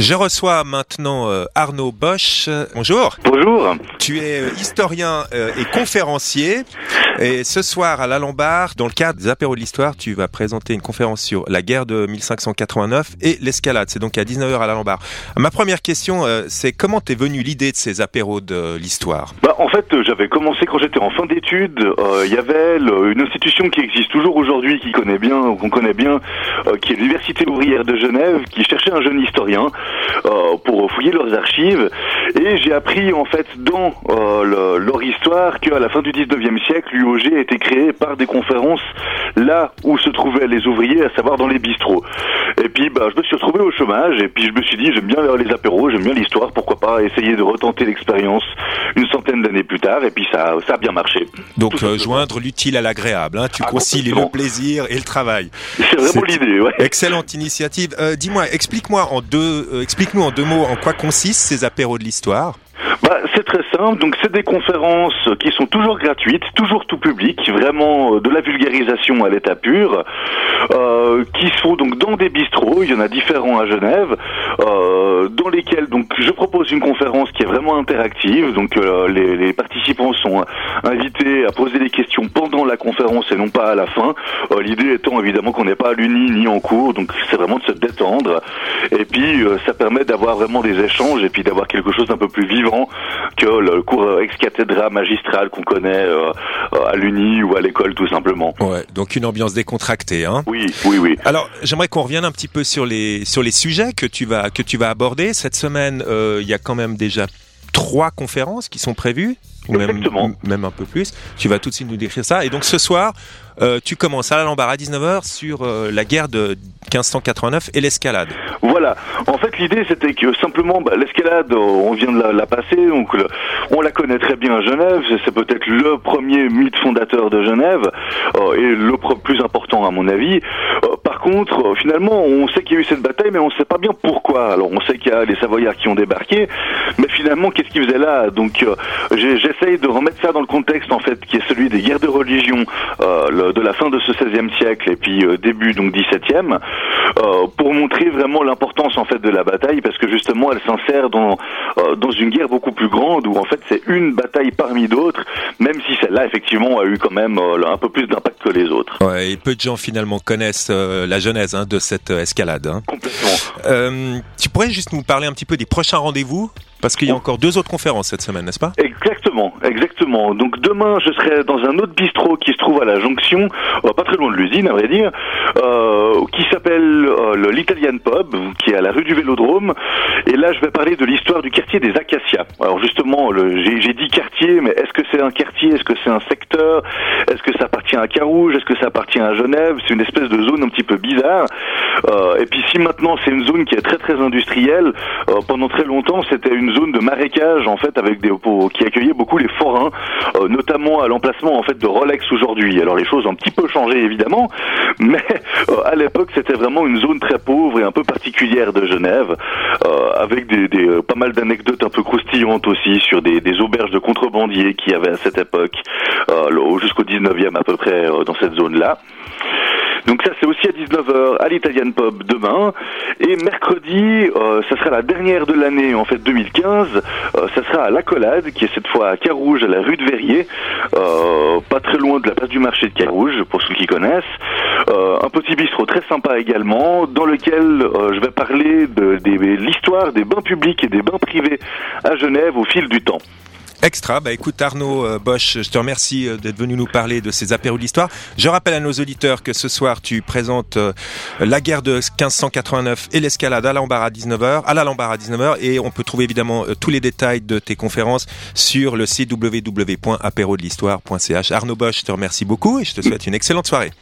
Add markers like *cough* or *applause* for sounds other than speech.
Je reçois maintenant euh, Arnaud Bosch. Bonjour. Bonjour. Tu es euh, historien euh, et conférencier. Et ce soir à l'Alembard, dans le cadre des apéros de l'histoire, tu vas présenter une conférence sur la guerre de 1589 et l'escalade. C'est donc à 19h à l'Alembard. Ma première question, c'est comment t'es venu l'idée de ces apéros de l'histoire? Bah, En fait, j'avais commencé quand j'étais en fin d'études. Il y avait une institution qui existe toujours aujourd'hui, qui connaît bien, qu'on connaît bien, qui est l'Université ouvrière de Genève, qui cherchait un jeune historien euh, pour fouiller leurs archives. Et j'ai appris en fait dans euh, leur histoire qu'à la fin du 19e siècle, l'UOG a été créé par des conférences là où se trouvaient les ouvriers, à savoir dans les bistrots. Et puis bah, je me suis retrouvé au chômage et puis je me suis dit j'aime bien les apéros, j'aime bien l'histoire, pourquoi pas essayer de retenter l'expérience une centaine d'années plus tard et puis ça, ça a bien marché. Donc euh, joindre l'utile à l'agréable, hein, tu ah, concilies le plaisir et le travail. C'est vraiment l'idée, ouais. Excellente initiative. Euh, dis-moi, explique-moi en deux, euh, explique-nous en deux mots en quoi consistent ces apéros de l'histoire. Donc, c'est des conférences qui sont toujours gratuites, toujours tout public, vraiment euh, de la vulgarisation à l'état pur, euh, qui se font donc dans des bistrots. Il y en a différents à Genève, euh, dans lesquels donc je propose une conférence qui est vraiment interactive. Donc, euh, les, les, participants sont invités à poser des questions pendant la conférence et non pas à la fin. Euh, l'idée étant évidemment qu'on n'est pas à l'uni ni en cours, donc c'est vraiment de se détendre. Et puis, ça permet d'avoir vraiment des échanges et puis d'avoir quelque chose d'un peu plus vivant que le cours ex cathedra magistral qu'on connaît euh, à l'Uni ou à l'école tout simplement. Ouais, donc une ambiance décontractée, hein. Oui, oui, oui. Alors j'aimerais qu'on revienne un petit peu sur les sur les sujets que tu vas que tu vas aborder cette semaine. Euh, il y a quand même déjà trois conférences qui sont prévues ou même, même un peu plus. Tu vas tout de suite nous décrire ça. Et donc ce soir, euh, tu commences à l'Alhambra à 19h sur euh, la guerre de 1589 et l'escalade. Voilà. En fait, l'idée c'était que simplement bah, l'escalade, on vient de la, passer, donc on la connaît très bien à Genève. C'est peut-être le premier mythe fondateur de Genève euh, et le plus important à mon avis. Par contre, finalement, on sait qu'il y a eu cette bataille, mais on ne sait pas bien pourquoi. Alors, on sait qu'il y a les Savoyards qui ont débarqué, mais finalement, qu'est-ce qu'ils faisaient là? Donc, j'essaye de remettre ça dans le contexte en fait, qui est celui des guerres de religion. Le, de la fin de ce 16e siècle et puis euh, début donc 17e euh, pour montrer vraiment l'importance en fait de la bataille parce que justement elle s'insère dans euh, dans une guerre beaucoup plus grande où en fait c'est une bataille parmi d'autres même si celle-là effectivement a eu quand même un peu plus d'impact que les autres. Ouais, et peu de gens finalement connaissent la genèse hein, de cette escalade. Hein. Complètement. tu pourrais juste nous parler un petit peu des prochains rendez-vous? Parce qu'il y a encore deux autres conférences cette semaine, n'est-ce pas? Exactement, exactement. Donc demain, je serai dans un autre bistrot qui se trouve à la jonction, euh, pas très loin de l'usine, à vrai dire, euh, qui s'appelle euh, l'Italian Pub, qui est à la rue du Vélodrome. Et là, je vais parler de l'histoire du quartier des Acacias. Alors justement, j'ai dit quartier, mais est-ce que c'est un quartier? Est-ce que c'est un secteur? Est-ce que ça appartient à Carouge? Est-ce que ça appartient à Genève? C'est une espèce de zone un petit peu bizarre. Euh, et puis si maintenant c'est une zone qui est très très industrielle, euh, pendant très longtemps c'était une zone de marécage en fait avec des qui accueillait beaucoup les forains, euh, notamment à l'emplacement en fait de Rolex aujourd'hui. Alors les choses ont un petit peu changé évidemment, *laughs* mais à c'était vraiment une zone très pauvre et un peu particulière de Genève, avec des, des pas mal d'anecdotes un peu croustillantes aussi sur des, auberges de contrebandiers qui avaient à cette époque, jusqu'au 19e à peu près dans cette zone-là. Donc ça c'est aussi à 19h à l'Italian Pub demain. Et mercredi, euh, ça sera la dernière de l'année en fait 2015. Euh, ça sera à l'Accolade, qui est cette fois à Carouge, à la rue de Verrier, euh, pas très de la place du marché de Carouge, pour ceux qui connaissent. Euh, un petit bistrot très sympa également, dans lequel euh, je vais parler de, de l'histoire des bains publics et des bains privés à Genève au fil du temps. Extra. Bah écoute Arnaud euh, Bosch, je te remercie euh, d'être venu nous parler de ces apéros de l'histoire. Je rappelle à nos auditeurs que ce soir tu présentes euh, la guerre de 1589 et l'escalade à l'embarras à 19h, à la à 19h et on peut trouver évidemment tous les détails de tes conférences sur le site www.apérodelhistoire.ch. Arnaud Bosch, je te remercie beaucoup et je te souhaite une excellente soirée.